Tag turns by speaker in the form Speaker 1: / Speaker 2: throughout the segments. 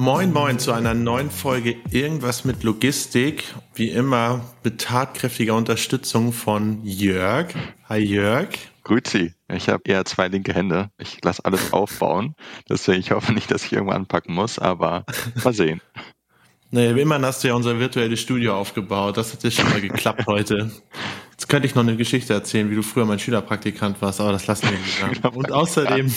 Speaker 1: Moin Moin zu einer neuen Folge Irgendwas mit Logistik. Wie immer mit tatkräftiger Unterstützung von Jörg. Hi Jörg.
Speaker 2: Grüezi. Ich habe eher zwei linke Hände. Ich lasse alles aufbauen. Deswegen ich hoffe nicht, dass ich irgendwann anpacken muss, aber mal sehen.
Speaker 1: Naja, wie immer hast du ja unser virtuelles Studio aufgebaut. Das hat ja schon mal geklappt heute. Jetzt könnte ich noch eine Geschichte erzählen, wie du früher mein Schülerpraktikant warst, aber das lassen wir nicht. Und außerdem,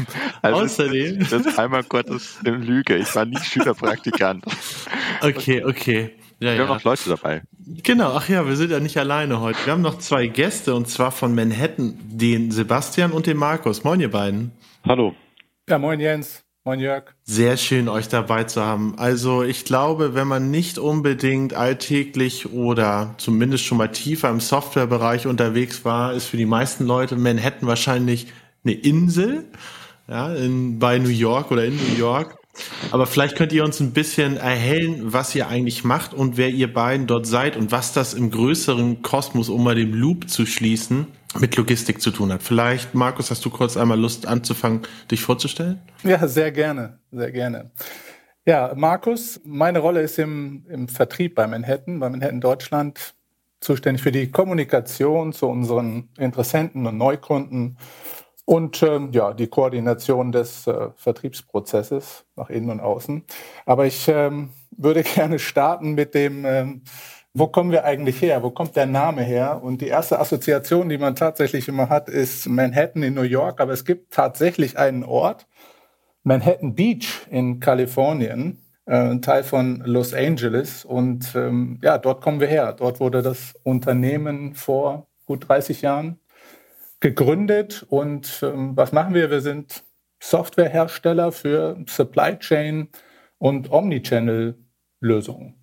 Speaker 2: also außerdem. Das, das einmal Gottes Lüge. Ich war nie Schülerpraktikant.
Speaker 1: Okay, okay.
Speaker 2: Ja, wir ja. haben noch Leute dabei.
Speaker 1: Genau, ach ja, wir sind ja nicht alleine heute. Wir haben noch zwei Gäste und zwar von Manhattan, den Sebastian und den Markus. Moin, ihr beiden.
Speaker 3: Hallo.
Speaker 4: Ja, moin Jens. Moin Jörg.
Speaker 1: Sehr schön, euch dabei zu haben. Also ich glaube, wenn man nicht unbedingt alltäglich oder zumindest schon mal tiefer im Softwarebereich unterwegs war, ist für die meisten Leute Manhattan wahrscheinlich eine Insel, ja, in, bei New York oder in New York. Aber vielleicht könnt ihr uns ein bisschen erhellen, was ihr eigentlich macht und wer ihr beiden dort seid und was das im größeren Kosmos, um mal den Loop zu schließen, mit Logistik zu tun hat. Vielleicht, Markus, hast du kurz einmal Lust anzufangen, dich vorzustellen?
Speaker 4: Ja, sehr gerne, sehr gerne. Ja, Markus, meine Rolle ist im, im Vertrieb bei Manhattan, bei Manhattan Deutschland, zuständig für die Kommunikation zu unseren Interessenten und Neukunden und ähm, ja, die Koordination des äh, Vertriebsprozesses nach innen und außen. Aber ich ähm, würde gerne starten mit dem ähm, wo kommen wir eigentlich her? Wo kommt der Name her? Und die erste Assoziation, die man tatsächlich immer hat, ist Manhattan in New York. Aber es gibt tatsächlich einen Ort, Manhattan Beach in Kalifornien, äh, ein Teil von Los Angeles. Und ähm, ja, dort kommen wir her. Dort wurde das Unternehmen vor gut 30 Jahren gegründet. Und ähm, was machen wir? Wir sind Softwarehersteller für Supply Chain und Omnichannel-Lösungen.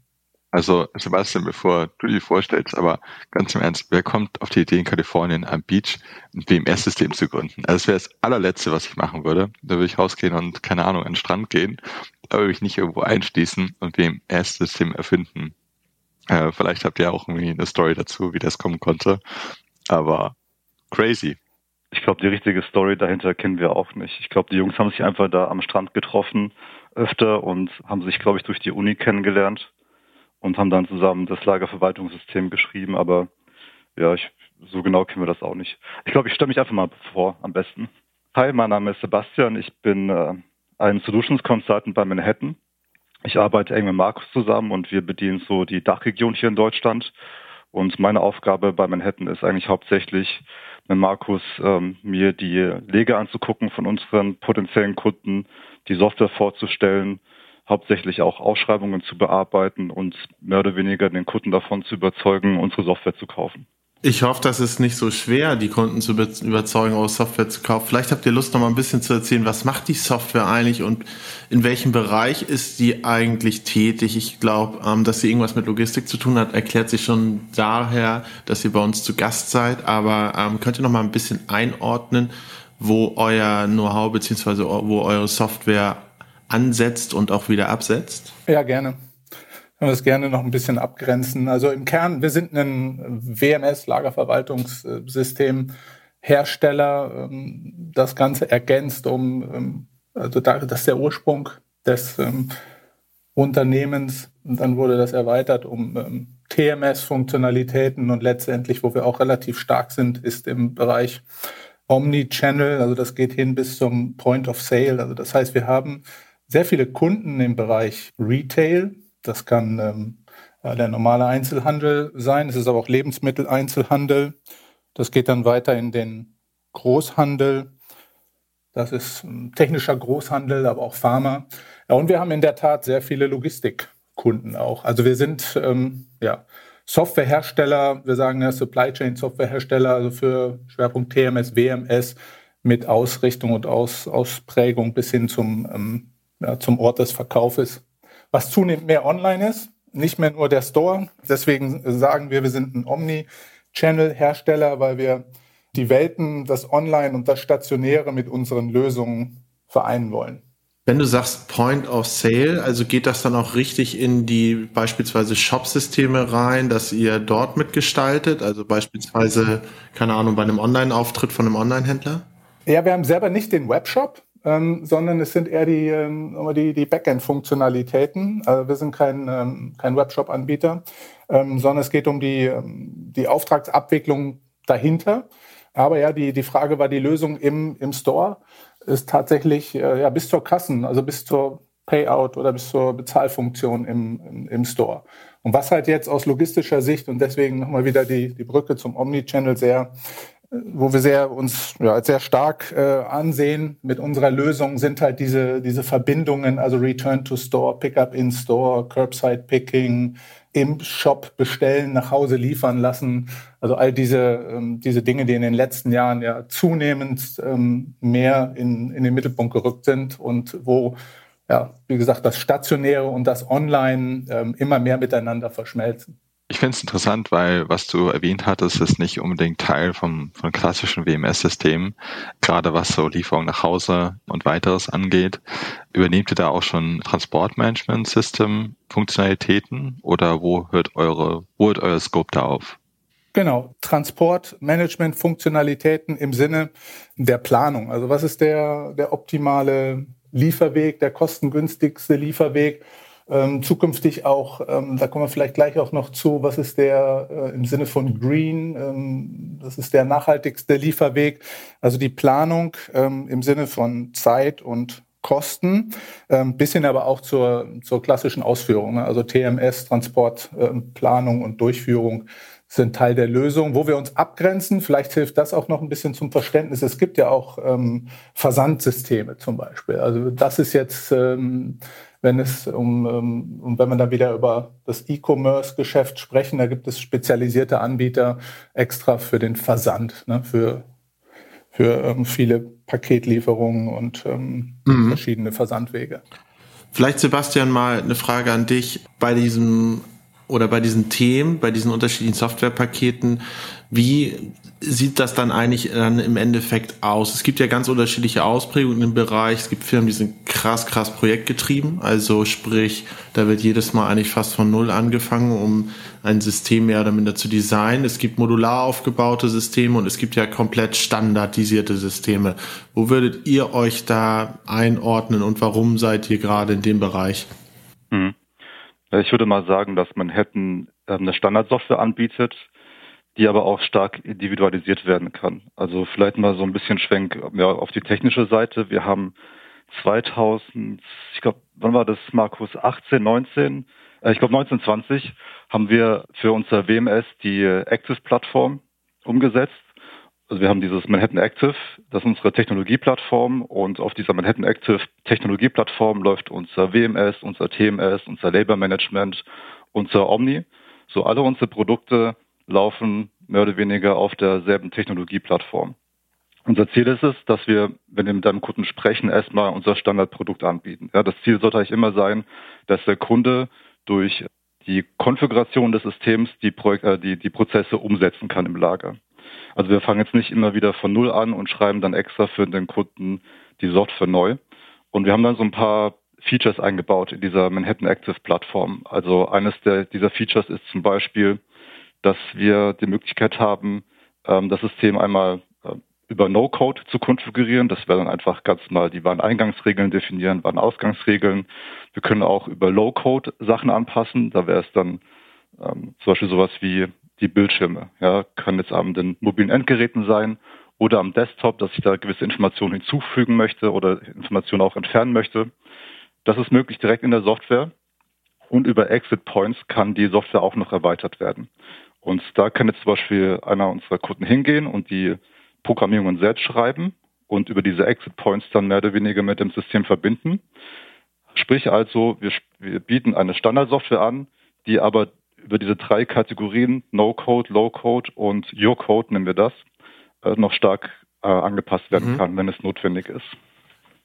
Speaker 2: Also Sebastian, bevor du die vorstellst, aber ganz im Ernst, wer kommt auf die Idee in Kalifornien am Beach ein WMS-System zu gründen? Also das wäre das allerletzte, was ich machen würde. Da würde ich rausgehen und, keine Ahnung, an den Strand gehen, aber würde ich nicht irgendwo einschließen und WMS-System erfinden. Äh, vielleicht habt ihr auch irgendwie eine Story dazu, wie das kommen konnte. Aber crazy.
Speaker 3: Ich glaube, die richtige Story dahinter kennen wir auch nicht. Ich glaube, die Jungs haben sich einfach da am Strand getroffen öfter und haben sich, glaube ich, durch die Uni kennengelernt und haben dann zusammen das Lagerverwaltungssystem geschrieben, aber ja, ich, so genau kennen wir das auch nicht. Ich glaube, ich stelle mich einfach mal vor, am besten. Hi, mein Name ist Sebastian, ich bin äh, ein Solutions Consultant bei Manhattan. Ich arbeite eng mit Markus zusammen und wir bedienen so die Dachregion hier in Deutschland. Und meine Aufgabe bei Manhattan ist eigentlich hauptsächlich, mit Markus ähm, mir die Lege anzugucken von unseren potenziellen Kunden, die Software vorzustellen, hauptsächlich auch Ausschreibungen zu bearbeiten und mehr oder weniger den Kunden davon zu überzeugen, unsere Software zu kaufen.
Speaker 1: Ich hoffe, das ist nicht so schwer, die Kunden zu überzeugen, eure Software zu kaufen. Vielleicht habt ihr Lust, noch mal ein bisschen zu erzählen, was macht die Software eigentlich und in welchem Bereich ist sie eigentlich tätig? Ich glaube, ähm, dass sie irgendwas mit Logistik zu tun hat, erklärt sich schon daher, dass ihr bei uns zu Gast seid. Aber ähm, könnt ihr noch mal ein bisschen einordnen, wo euer Know-how beziehungsweise wo eure Software ansetzt und auch wieder absetzt?
Speaker 4: Ja, gerne. Können wir das gerne noch ein bisschen abgrenzen. Also im Kern, wir sind ein WMS, Lagerverwaltungssystem, Hersteller. Ähm, das Ganze ergänzt um, ähm, also das ist der Ursprung des ähm, Unternehmens. Und dann wurde das erweitert um TMS-Funktionalitäten und letztendlich, wo wir auch relativ stark sind, ist im Bereich Omnichannel. Also das geht hin bis zum Point of Sale. Also das heißt, wir haben sehr viele Kunden im Bereich Retail. Das kann ähm, der normale Einzelhandel sein. Es ist aber auch Lebensmitteleinzelhandel. Das geht dann weiter in den Großhandel. Das ist ähm, technischer Großhandel, aber auch Pharma. Ja, und wir haben in der Tat sehr viele Logistikkunden auch. Also wir sind ähm, ja, Softwarehersteller, wir sagen ja Supply Chain Softwarehersteller, also für Schwerpunkt TMS, WMS mit Ausrichtung und Aus, Ausprägung bis hin zum ähm, ja, zum Ort des Verkaufes. was zunehmend mehr online ist, nicht mehr nur der Store. Deswegen sagen wir, wir sind ein Omni-Channel-Hersteller, weil wir die Welten, das Online und das Stationäre mit unseren Lösungen vereinen wollen.
Speaker 1: Wenn du sagst Point of Sale, also geht das dann auch richtig in die beispielsweise Shop-Systeme rein, dass ihr dort mitgestaltet? Also beispielsweise, keine Ahnung, bei einem Online-Auftritt von einem Online-Händler?
Speaker 4: Ja, wir haben selber nicht den Webshop, ähm, sondern es sind eher die, ähm, die, die Backend-Funktionalitäten. Also wir sind kein, ähm, kein Webshop-Anbieter, ähm, sondern es geht um die, ähm, die Auftragsabwicklung dahinter. Aber ja, die, die Frage war die Lösung im, im Store ist tatsächlich äh, ja, bis zur Kassen, also bis zur Payout oder bis zur Bezahlfunktion im, im, im Store. Und was halt jetzt aus logistischer Sicht und deswegen nochmal wieder die, die Brücke zum Omnichannel sehr, wo wir sehr uns ja, sehr stark äh, ansehen mit unserer Lösung, sind halt diese, diese Verbindungen, also Return to Store, Pickup in Store, Curbside Picking, im Shop bestellen, nach Hause liefern lassen. Also all diese, ähm, diese Dinge, die in den letzten Jahren ja zunehmend ähm, mehr in, in den Mittelpunkt gerückt sind und wo, ja, wie gesagt, das Stationäre und das Online ähm, immer mehr miteinander verschmelzen.
Speaker 2: Ich finde es interessant, weil was du erwähnt hattest, ist nicht unbedingt Teil vom, von klassischen WMS-Systemen. Gerade was so Lieferung nach Hause und weiteres angeht. Übernehmt ihr da auch schon Transportmanagement-System-Funktionalitäten oder wo hört eure, wo hört euer Scope da auf?
Speaker 4: Genau, Transportmanagement-Funktionalitäten im Sinne der Planung. Also was ist der, der optimale Lieferweg, der kostengünstigste Lieferweg? Ähm, zukünftig auch, ähm, da kommen wir vielleicht gleich auch noch zu, was ist der äh, im Sinne von Green, ähm, das ist der nachhaltigste Lieferweg. Also die Planung ähm, im Sinne von Zeit und Kosten, ähm, bis hin aber auch zur, zur klassischen Ausführung, ne? also TMS, Transportplanung ähm, und Durchführung sind Teil der Lösung. Wo wir uns abgrenzen, vielleicht hilft das auch noch ein bisschen zum Verständnis. Es gibt ja auch ähm, Versandsysteme zum Beispiel. Also das ist jetzt, ähm, wenn es um, ähm, und wenn wir dann wieder über das E-Commerce-Geschäft sprechen, da gibt es spezialisierte Anbieter extra für den Versand, ne, für für ähm, viele Paketlieferungen und ähm, mhm. verschiedene Versandwege.
Speaker 1: Vielleicht, Sebastian, mal eine Frage an dich. Bei diesem oder bei diesen Themen, bei diesen unterschiedlichen Softwarepaketen, wie sieht das dann eigentlich dann im Endeffekt aus? Es gibt ja ganz unterschiedliche Ausprägungen im Bereich. Es gibt Firmen, die sind krass, krass projektgetrieben. Also sprich, da wird jedes Mal eigentlich fast von Null angefangen, um ein System mehr oder minder zu designen. Es gibt modular aufgebaute Systeme und es gibt ja komplett standardisierte Systeme. Wo würdet ihr euch da einordnen und warum seid ihr gerade in dem Bereich?
Speaker 3: Mhm. Ich würde mal sagen, dass Manhattan ähm, eine Standardsoftware anbietet, die aber auch stark individualisiert werden kann. Also vielleicht mal so ein bisschen Schwenk ja, auf die technische Seite. Wir haben 2000, ich glaube, wann war das, Markus, 18, 19? Äh, ich glaube 1920 haben wir für unser WMS die Active-Plattform umgesetzt also wir haben dieses Manhattan Active, das ist unsere Technologieplattform und auf dieser Manhattan Active Technologieplattform läuft unser WMS, unser TMS, unser Labor Management, unser Omni. So alle unsere Produkte laufen mehr oder weniger auf derselben Technologieplattform. Unser Ziel ist es, dass wir, wenn wir mit einem Kunden sprechen, erstmal unser Standardprodukt anbieten. Ja, das Ziel sollte eigentlich immer sein, dass der Kunde durch die Konfiguration des Systems die, Projek äh, die, die Prozesse umsetzen kann im Lager. Also wir fangen jetzt nicht immer wieder von Null an und schreiben dann extra für den Kunden die Software neu. Und wir haben dann so ein paar Features eingebaut in dieser Manhattan Active Plattform. Also eines der, dieser Features ist zum Beispiel, dass wir die Möglichkeit haben, ähm, das System einmal äh, über No-Code zu konfigurieren. Das wäre dann einfach ganz mal die Wareneingangsregeln definieren, Warenausgangsregeln. Wir können auch über Low-Code Sachen anpassen. Da wäre es dann ähm, zum Beispiel sowas wie die Bildschirme. Ja, kann jetzt an den mobilen Endgeräten sein oder am Desktop, dass ich da gewisse Informationen hinzufügen möchte oder Informationen auch entfernen möchte. Das ist möglich direkt in der Software. Und über Exit Points kann die Software auch noch erweitert werden. Und da kann jetzt zum Beispiel einer unserer Kunden hingehen und die Programmierungen selbst schreiben und über diese Exit Points dann mehr oder weniger mit dem System verbinden. Sprich also, wir, wir bieten eine Standardsoftware an, die aber über diese drei Kategorien, No-Code, Low-Code und Your-Code nennen wir das, äh, noch stark äh, angepasst werden mhm. kann, wenn es notwendig ist.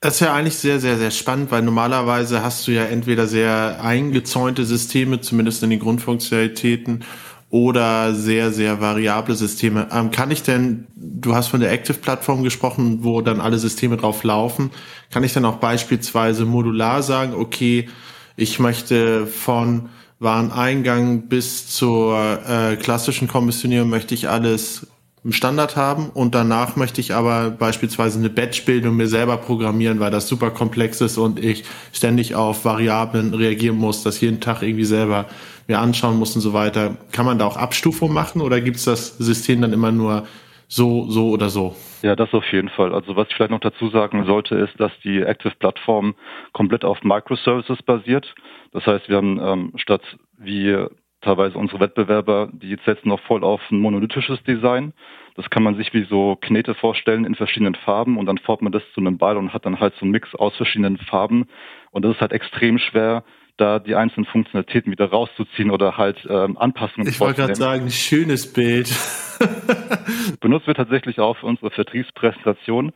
Speaker 1: Das ist ja eigentlich sehr, sehr, sehr spannend, weil normalerweise hast du ja entweder sehr eingezäunte Systeme, zumindest in den Grundfunktionalitäten, oder sehr, sehr variable Systeme. Ähm, kann ich denn, du hast von der Active-Plattform gesprochen, wo dann alle Systeme drauf laufen, kann ich dann auch beispielsweise modular sagen, okay, ich möchte von Wareneingang bis zur äh, klassischen Kommissionierung möchte ich alles im Standard haben und danach möchte ich aber beispielsweise eine Batch-Bildung mir selber programmieren, weil das super komplex ist und ich ständig auf Variablen reagieren muss, das jeden Tag irgendwie selber mir anschauen muss und so weiter. Kann man da auch Abstufung machen oder gibt es das System dann immer nur so, so oder so?
Speaker 3: Ja, das auf jeden Fall. Also was ich vielleicht noch dazu sagen sollte, ist, dass die Active-Plattform komplett auf Microservices basiert. Das heißt, wir haben ähm, statt wie teilweise unsere Wettbewerber, die setzen noch voll auf ein monolithisches Design. Das kann man sich wie so Knete vorstellen in verschiedenen Farben und dann formt man das zu einem Ball und hat dann halt so einen Mix aus verschiedenen Farben. Und das ist halt extrem schwer, da die einzelnen Funktionalitäten wieder rauszuziehen oder halt ähm, Anpassungen
Speaker 1: Ich wollte gerade sagen, schönes Bild.
Speaker 3: Benutzt wird tatsächlich auch für unsere Vertriebspräsentation.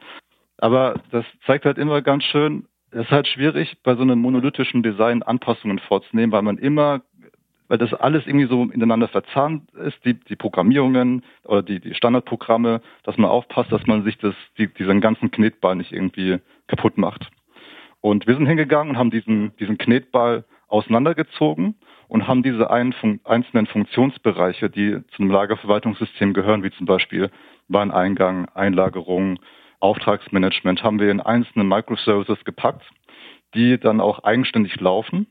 Speaker 3: Aber das zeigt halt immer ganz schön, es ist halt schwierig, bei so einem monolithischen Design Anpassungen vorzunehmen, weil man immer, weil das alles irgendwie so ineinander verzahnt ist, die, die Programmierungen oder die, die Standardprogramme, dass man aufpasst, dass man sich das, die, diesen ganzen Knetball nicht irgendwie kaputt macht. Und wir sind hingegangen und haben diesen, diesen Knetball auseinandergezogen und haben diese fun einzelnen Funktionsbereiche, die zu einem Lagerverwaltungssystem gehören, wie zum Beispiel Wareneingang, Einlagerung, Auftragsmanagement, haben wir in einzelne Microservices gepackt, die dann auch eigenständig laufen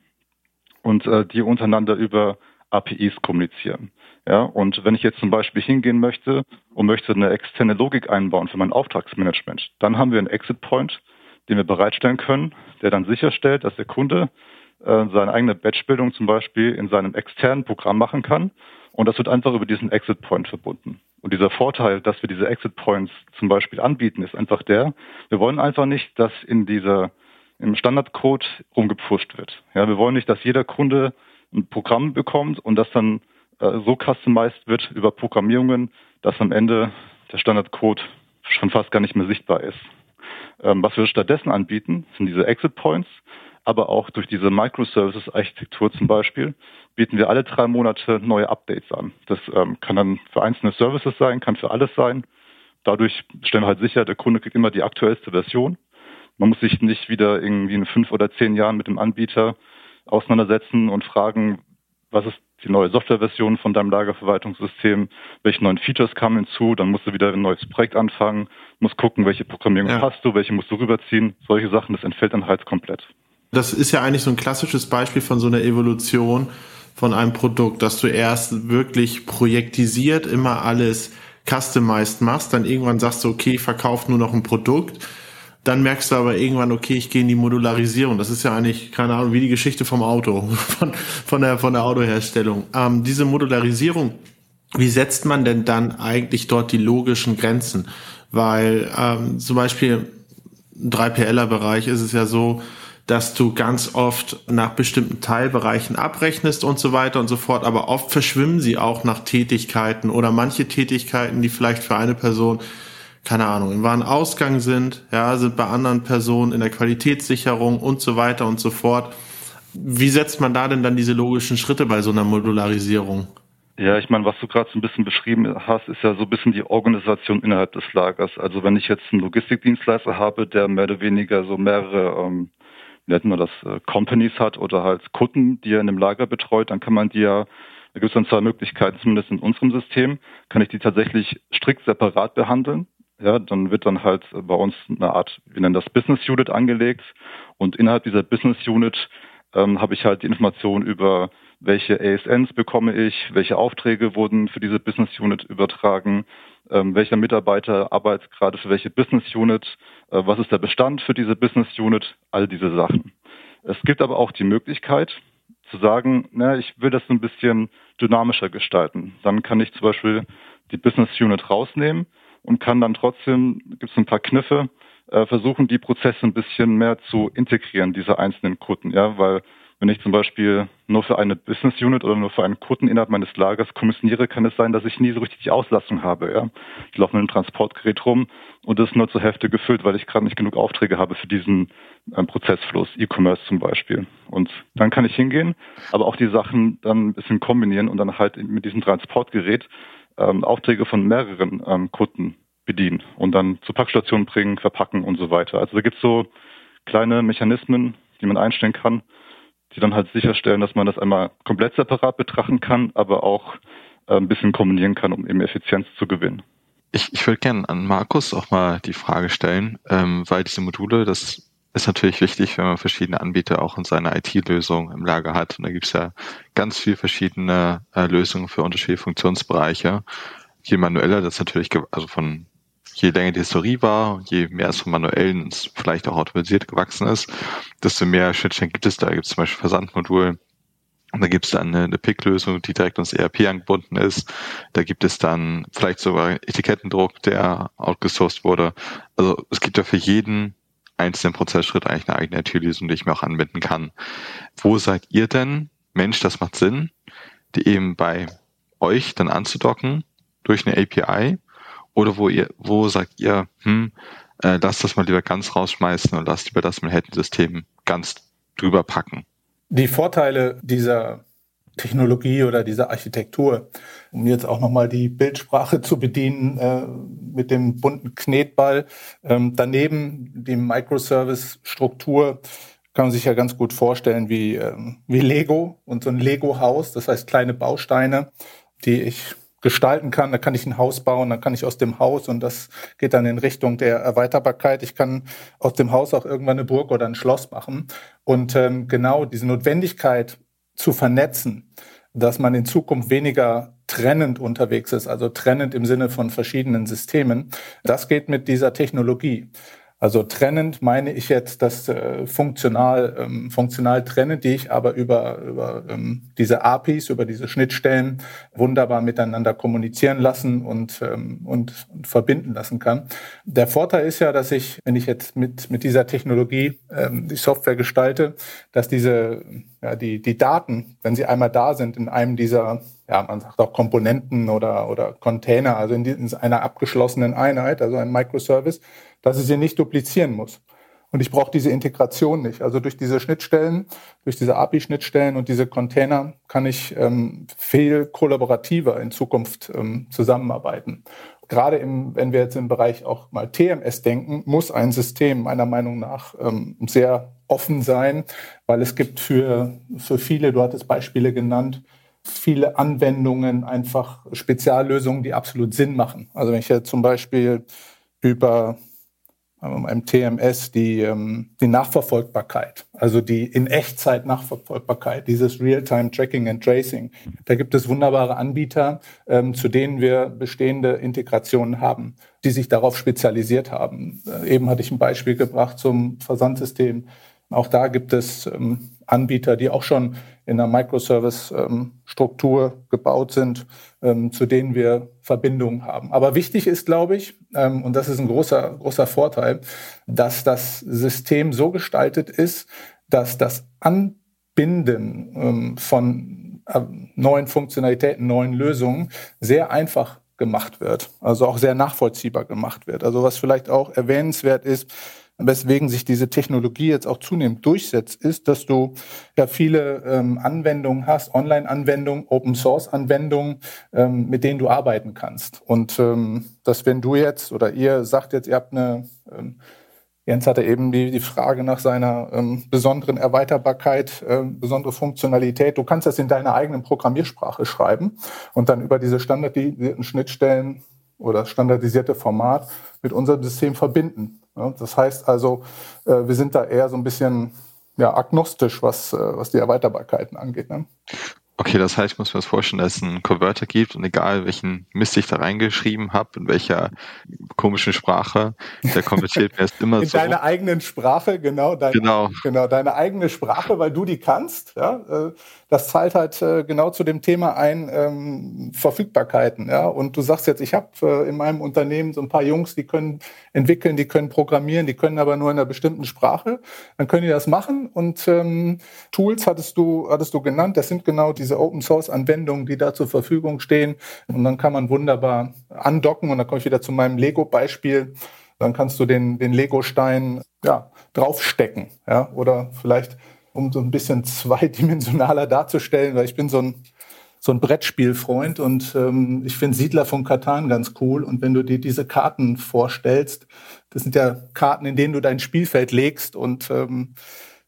Speaker 3: und äh, die untereinander über APIs kommunizieren. Ja, und wenn ich jetzt zum Beispiel hingehen möchte und möchte eine externe Logik einbauen für mein Auftragsmanagement, dann haben wir einen Exit Point, den wir bereitstellen können, der dann sicherstellt, dass der Kunde äh, seine eigene Batchbildung zum Beispiel in seinem externen Programm machen kann. Und das wird einfach über diesen Exit Point verbunden. Und dieser Vorteil, dass wir diese Exit Points zum Beispiel anbieten, ist einfach der, wir wollen einfach nicht, dass in dieser, im Standardcode rumgepfuscht wird. Ja, wir wollen nicht, dass jeder Kunde ein Programm bekommt und das dann äh, so customized wird über Programmierungen, dass am Ende der Standardcode schon fast gar nicht mehr sichtbar ist. Ähm, was wir stattdessen anbieten, sind diese Exit Points, aber auch durch diese Microservices-Architektur zum Beispiel bieten wir alle drei Monate neue Updates an. Das ähm, kann dann für einzelne Services sein, kann für alles sein. Dadurch stellen wir halt sicher, der Kunde kriegt immer die aktuellste Version. Man muss sich nicht wieder irgendwie in fünf oder zehn Jahren mit dem Anbieter auseinandersetzen und fragen, was ist die neue Softwareversion von deinem Lagerverwaltungssystem, welche neuen Features kamen hinzu, dann musst du wieder ein neues Projekt anfangen, musst gucken, welche Programmierung ja. hast du, welche musst du rüberziehen. Solche Sachen, das entfällt dann halt komplett.
Speaker 1: Das ist ja eigentlich so ein klassisches Beispiel von so einer Evolution von einem Produkt, dass du erst wirklich projektisiert immer alles customized machst, dann irgendwann sagst du, okay, ich verkaufe nur noch ein Produkt. Dann merkst du aber irgendwann, okay, ich gehe in die Modularisierung. Das ist ja eigentlich, keine Ahnung, wie die Geschichte vom Auto, von, von, der, von der Autoherstellung. Ähm, diese Modularisierung, wie setzt man denn dann eigentlich dort die logischen Grenzen? Weil ähm, zum Beispiel im 3PLer-Bereich ist es ja so, dass du ganz oft nach bestimmten Teilbereichen abrechnest und so weiter und so fort, aber oft verschwimmen sie auch nach Tätigkeiten oder manche Tätigkeiten, die vielleicht für eine Person keine Ahnung, im Warenausgang sind, ja, sind bei anderen Personen in der Qualitätssicherung und so weiter und so fort. Wie setzt man da denn dann diese logischen Schritte bei so einer Modularisierung?
Speaker 3: Ja, ich meine, was du gerade so ein bisschen beschrieben hast, ist ja so ein bisschen die Organisation innerhalb des Lagers. Also wenn ich jetzt einen Logistikdienstleister habe, der mehr oder weniger so mehrere ähm, nennt man das, äh, Companies hat oder halt Kunden, die er in einem Lager betreut, dann kann man die ja, da gibt es dann zwei Möglichkeiten, zumindest in unserem System, kann ich die tatsächlich strikt separat behandeln. Ja, dann wird dann halt bei uns eine Art, wir nennen das Business Unit angelegt und innerhalb dieser Business Unit ähm, habe ich halt die Information über welche ASNs bekomme ich, welche Aufträge wurden für diese Business Unit übertragen, ähm, welcher Mitarbeiter arbeitet gerade für welche Business Unit, äh, was ist der Bestand für diese Business Unit, all diese Sachen. Es gibt aber auch die Möglichkeit zu sagen, na, ich will das ein bisschen dynamischer gestalten. Dann kann ich zum Beispiel die Business Unit rausnehmen und kann dann trotzdem, gibt es ein paar Kniffe, äh, versuchen, die Prozesse ein bisschen mehr zu integrieren, diese einzelnen Kunden, ja, weil Wenn ich zum Beispiel nur für eine Business Unit oder nur für einen Kunden innerhalb meines Lagers kommissioniere, kann es sein, dass ich nie so richtig die Auslastung habe. Ja? Ich laufe mit einem Transportgerät rum und das ist nur zur Hälfte gefüllt, weil ich gerade nicht genug Aufträge habe für diesen ähm, Prozessfluss, E-Commerce zum Beispiel. Und dann kann ich hingehen, aber auch die Sachen dann ein bisschen kombinieren und dann halt mit diesem Transportgerät ähm, Aufträge von mehreren ähm, Kunden bedienen und dann zur Packstation bringen, verpacken und so weiter. Also da gibt es so kleine Mechanismen, die man einstellen kann, die dann halt sicherstellen, dass man das einmal komplett separat betrachten kann, aber auch äh, ein bisschen kombinieren kann, um eben Effizienz zu gewinnen.
Speaker 2: Ich, ich würde gerne an Markus auch mal die Frage stellen, ähm, weil diese Module, das ist natürlich wichtig, wenn man verschiedene Anbieter auch in seiner IT-Lösung im Lager hat. Und da gibt es ja ganz viele verschiedene äh, Lösungen für unterschiedliche Funktionsbereiche. Je manueller das natürlich, also von je länger die Historie war, je mehr es vom Manuellen vielleicht auch automatisiert gewachsen ist, desto mehr Schnittstellen gibt es da. Da gibt es zum Beispiel Versandmodul, da gibt es dann eine, eine PIC-Lösung, die direkt ans ERP angebunden ist. Da gibt es dann vielleicht sogar Etikettendruck, der outgesourced wurde. Also es gibt ja für jeden einzelnen Prozessschritt eigentlich eine eigene IT-Lösung, die ich mir auch anwenden kann. Wo seid ihr denn? Mensch, das macht Sinn, die eben bei euch dann anzudocken durch eine API oder wo ihr, wo sagt ihr, hm, äh, lasst das mal lieber ganz rausschmeißen und lasst lieber das Manhattan-System ganz drüber packen?
Speaker 4: Die Vorteile dieser Technologie oder dieser Architektur, um jetzt auch nochmal die Bildsprache zu bedienen äh, mit dem bunten Knetball. Ähm, daneben die Microservice-Struktur kann man sich ja ganz gut vorstellen wie, ähm, wie Lego und so ein Lego-Haus, das heißt kleine Bausteine, die ich gestalten kann. Da kann ich ein Haus bauen, dann kann ich aus dem Haus und das geht dann in Richtung der Erweiterbarkeit. Ich kann aus dem Haus auch irgendwann eine Burg oder ein Schloss machen. Und ähm, genau diese Notwendigkeit zu vernetzen, dass man in Zukunft weniger trennend unterwegs ist, also trennend im Sinne von verschiedenen Systemen, das geht mit dieser Technologie. Also trennend meine ich jetzt das äh, funktional, ähm, funktional trennend, die ich aber über, über ähm, diese APIs, über diese Schnittstellen wunderbar miteinander kommunizieren lassen und, ähm, und, und, verbinden lassen kann. Der Vorteil ist ja, dass ich, wenn ich jetzt mit, mit dieser Technologie ähm, die Software gestalte, dass diese, ja, die, die Daten, wenn sie einmal da sind in einem dieser ja, man sagt auch Komponenten oder, oder Container, also in, in einer abgeschlossenen Einheit, also ein Microservice, dass ich sie nicht duplizieren muss. Und ich brauche diese Integration nicht. Also durch diese Schnittstellen, durch diese API-Schnittstellen und diese Container kann ich ähm, viel kollaborativer in Zukunft ähm, zusammenarbeiten. Gerade im, wenn wir jetzt im Bereich auch mal TMS denken, muss ein System meiner Meinung nach ähm, sehr offen sein, weil es gibt für, für viele, du hattest Beispiele genannt, viele Anwendungen, einfach Speziallösungen, die absolut Sinn machen. Also wenn ich jetzt zum Beispiel über einem TMS die, ähm, die Nachverfolgbarkeit, also die in Echtzeit Nachverfolgbarkeit, dieses Real-Time Tracking and Tracing. Da gibt es wunderbare Anbieter, ähm, zu denen wir bestehende Integrationen haben, die sich darauf spezialisiert haben. Äh, eben hatte ich ein Beispiel gebracht zum Versandsystem. Auch da gibt es ähm, Anbieter, die auch schon in einer Microservice-Struktur ähm, gebaut sind, ähm, zu denen wir Verbindungen haben. Aber wichtig ist, glaube ich, ähm, und das ist ein großer, großer Vorteil, dass das System so gestaltet ist, dass das Anbinden von äh, neuen Funktionalitäten, neuen Lösungen sehr einfach gemacht wird, also auch sehr nachvollziehbar gemacht wird. Also was vielleicht auch erwähnenswert ist, weswegen sich diese Technologie jetzt auch zunehmend durchsetzt, ist, dass du ja viele ähm, Anwendungen hast, Online-Anwendungen, Open-Source-Anwendungen, ähm, mit denen du arbeiten kannst. Und ähm, dass wenn du jetzt oder ihr sagt jetzt, ihr habt eine, ähm, Jens hatte eben die, die Frage nach seiner ähm, besonderen Erweiterbarkeit, äh, besondere Funktionalität. Du kannst das in deiner eigenen Programmiersprache schreiben und dann über diese standardisierten Schnittstellen oder standardisierte Format mit unserem System verbinden. Das heißt also, äh, wir sind da eher so ein bisschen ja, agnostisch, was, äh, was die Erweiterbarkeiten angeht. Ne?
Speaker 2: Okay, das heißt, ich muss mir das vorstellen, dass es einen Converter gibt und egal welchen Mist ich da reingeschrieben habe, in welcher komischen Sprache, der konvertiert mir erst immer
Speaker 4: in
Speaker 2: so.
Speaker 4: In deiner eigenen Sprache, genau, deine,
Speaker 2: genau.
Speaker 4: Genau, deine eigene Sprache, weil du die kannst. Ja, äh, das zahlt halt äh, genau zu dem Thema ein, ähm, Verfügbarkeiten. Ja, und du sagst jetzt, ich habe äh, in meinem Unternehmen so ein paar Jungs, die können entwickeln, die können programmieren, die können aber nur in einer bestimmten Sprache. Dann können die das machen und ähm, Tools hattest du, hattest du genannt. Das sind genau diese Open Source Anwendungen, die da zur Verfügung stehen. Und dann kann man wunderbar andocken. Und dann komme ich wieder zu meinem Lego-Beispiel. Dann kannst du den, den Lego-Stein ja, draufstecken. Ja? Oder vielleicht, um so ein bisschen zweidimensionaler darzustellen, weil ich bin so ein, so ein Brettspielfreund und ähm, ich finde Siedler von Katan ganz cool. Und wenn du dir diese Karten vorstellst, das sind ja Karten, in denen du dein Spielfeld legst und ähm,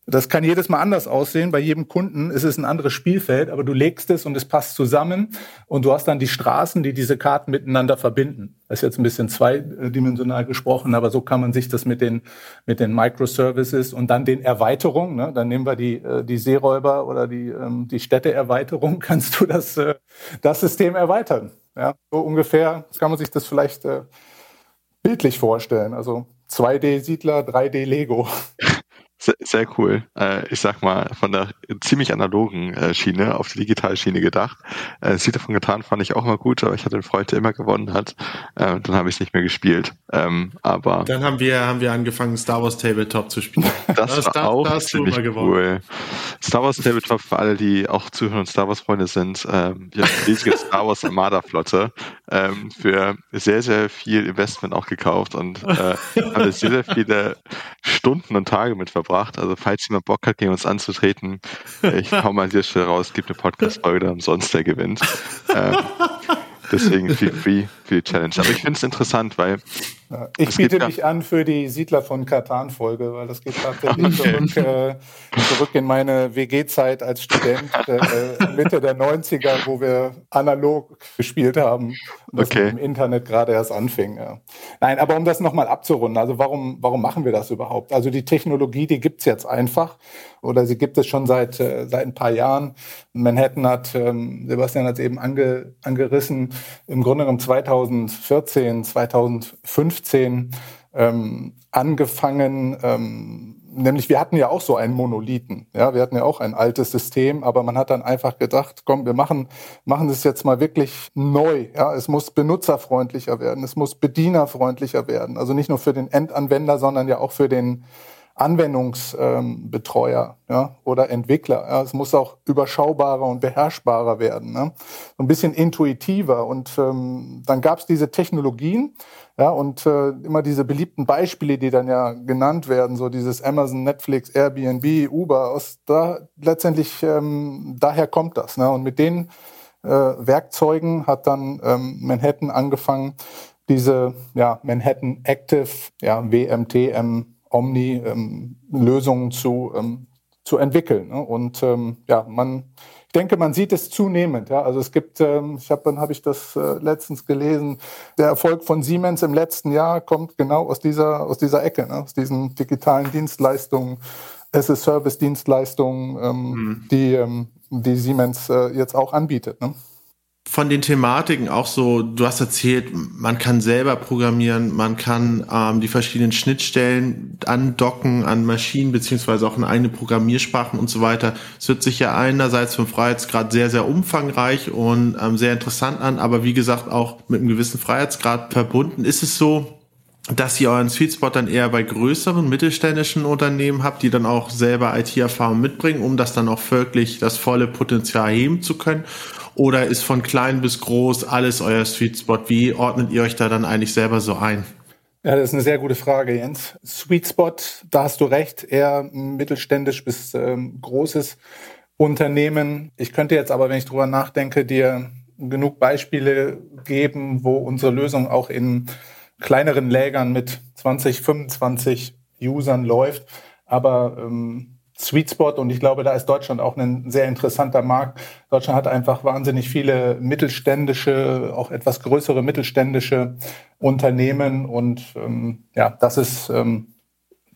Speaker 4: das kann jedes Mal anders aussehen. Bei jedem Kunden ist es ein anderes Spielfeld, aber du legst es und es passt zusammen und du hast dann die Straßen, die diese Karten miteinander verbinden. Das ist jetzt ein bisschen zweidimensional gesprochen, aber so kann man sich das mit den, mit den Microservices und dann den Erweiterungen, ne? dann nehmen wir die, äh, die Seeräuber oder die, ähm, die Städteerweiterung, kannst du das, äh, das System erweitern. Ja? So ungefähr kann man sich das vielleicht äh, bildlich vorstellen. Also 2D-Siedler, 3D-Lego.
Speaker 2: Sehr, sehr cool. Äh, ich sag mal, von der ziemlich analogen äh, Schiene auf die digitale Schiene gedacht. Äh, Sieht davon getan fand ich auch mal gut, aber ich hatte einen Freund, der immer gewonnen hat. Äh, dann habe ich nicht mehr gespielt. Ähm, aber
Speaker 1: dann haben wir haben wir angefangen Star Wars Tabletop zu spielen.
Speaker 2: Das, das war das, auch das ziemlich cool. Star Wars Tabletop für alle, die auch zuhören und Star Wars Freunde sind. Ähm, wir haben eine riesige Star Wars Armada Flotte ähm, für sehr sehr viel Investment auch gekauft und äh, haben sehr sehr viele Stunden und Tage mit verbracht gebracht. Also falls jemand Bock hat, gegen uns anzutreten, ich hau mal an dieser Stelle raus, gibt eine Podcast-Folge, umsonst der gewinnt. Ähm, deswegen feel free für die Challenge. Aber ich finde es interessant, weil
Speaker 4: ich biete mich an für die Siedler von Katan-Folge, weil das geht tatsächlich zurück, äh, zurück in meine WG-Zeit als Student, äh, Mitte der 90er, wo wir analog gespielt haben und das okay. im Internet gerade erst anfing. Ja. Nein, aber um das nochmal abzurunden, also warum, warum machen wir das überhaupt? Also die Technologie, die gibt's jetzt einfach oder sie gibt es schon seit, äh, seit ein paar Jahren. Manhattan hat, ähm, Sebastian hat es eben ange, angerissen, im Grunde genommen 2014, 2015 2015 ähm, angefangen, ähm, nämlich wir hatten ja auch so einen Monolithen, ja, wir hatten ja auch ein altes System, aber man hat dann einfach gedacht, komm, wir machen machen es jetzt mal wirklich neu, ja, es muss benutzerfreundlicher werden, es muss bedienerfreundlicher werden, also nicht nur für den Endanwender, sondern ja auch für den Anwendungsbetreuer ähm, ja, oder Entwickler. Ja. Es muss auch überschaubarer und beherrschbarer werden. Ne? So ein bisschen intuitiver. Und ähm, dann gab es diese Technologien ja, und äh, immer diese beliebten Beispiele, die dann ja genannt werden, so dieses Amazon, Netflix, Airbnb, Uber, aus da letztendlich ähm, daher kommt das. Ne? Und mit den äh, Werkzeugen hat dann ähm, Manhattan angefangen, diese ja, Manhattan Active, ja, WMTM Omni ähm, zu, ähm, zu entwickeln. Ne? Und ähm, ja, man, ich denke, man sieht es zunehmend. Ja? Also es gibt, ähm, ich habe, dann habe ich das äh, letztens gelesen, der Erfolg von Siemens im letzten Jahr kommt genau aus dieser, aus dieser Ecke, ne? aus diesen digitalen Dienstleistungen, as-a-Service-Dienstleistungen, ähm, mhm. die, ähm, die Siemens äh, jetzt auch anbietet. Ne?
Speaker 1: Von den Thematiken auch so, du hast erzählt, man kann selber programmieren, man kann ähm, die verschiedenen Schnittstellen andocken an Maschinen, beziehungsweise auch in eigene Programmiersprachen und so weiter. Es hört sich ja einerseits vom Freiheitsgrad sehr, sehr umfangreich und ähm, sehr interessant an, aber wie gesagt auch mit einem gewissen Freiheitsgrad verbunden. Ist es so, dass ihr euren Sweet Spot dann eher bei größeren mittelständischen Unternehmen habt, die dann auch selber IT-Erfahrung mitbringen, um das dann auch wirklich das volle Potenzial heben zu können? Oder ist von klein bis groß alles euer Sweet Spot? Wie ordnet ihr euch da dann eigentlich selber so ein?
Speaker 4: Ja, das ist eine sehr gute Frage, Jens. Sweet Spot, da hast du recht, eher mittelständisch bis ähm, großes Unternehmen. Ich könnte jetzt aber, wenn ich drüber nachdenke, dir genug Beispiele geben, wo unsere Lösung auch in kleineren Lägern mit 20, 25 Usern läuft. Aber ähm, Sweet Spot und ich glaube, da ist Deutschland auch ein sehr interessanter Markt. Deutschland hat einfach wahnsinnig viele mittelständische, auch etwas größere mittelständische Unternehmen und ähm, ja, das ist, ähm,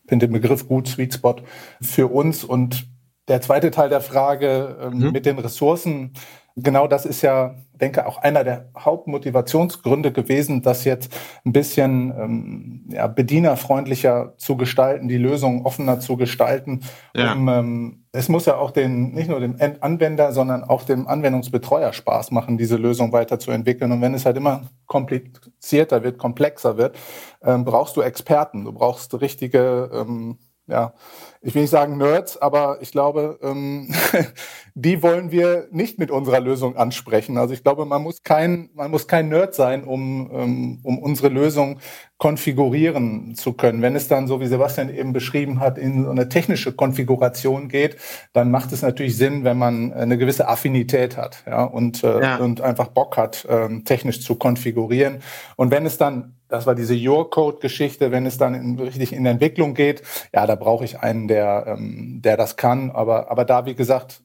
Speaker 4: finde den Begriff gut, Sweet Spot für uns und Der zweite Teil der Frage ähm, mhm. mit den Ressourcen, genau das ist ja, denke auch einer der Hauptmotivationsgründe gewesen, das jetzt ein bisschen ähm, ja, bedienerfreundlicher zu gestalten, die Lösung offener zu gestalten. Ja. Um, ähm, es muss ja auch den, nicht nur dem Anwender, sondern auch dem Anwendungsbetreuer Spaß machen, diese Lösung weiterzuentwickeln. Und wenn es halt immer komplizierter wird, komplexer wird, ähm, brauchst du Experten, du brauchst richtige ähm, ja, ich will nicht sagen Nerds, aber ich glaube, ähm, die wollen wir nicht mit unserer Lösung ansprechen. Also ich glaube, man muss kein, man muss kein Nerd sein, um, ähm, um unsere Lösung konfigurieren zu können. Wenn es dann, so wie Sebastian eben beschrieben hat, in so eine technische Konfiguration geht, dann macht es natürlich Sinn, wenn man eine gewisse Affinität hat ja, und, äh, ja. und einfach Bock hat, ähm, technisch zu konfigurieren. Und wenn es dann das war diese Your Code-Geschichte, wenn es dann in, richtig in Entwicklung geht, ja, da brauche ich einen, der, ähm, der das kann. Aber, aber da, wie gesagt,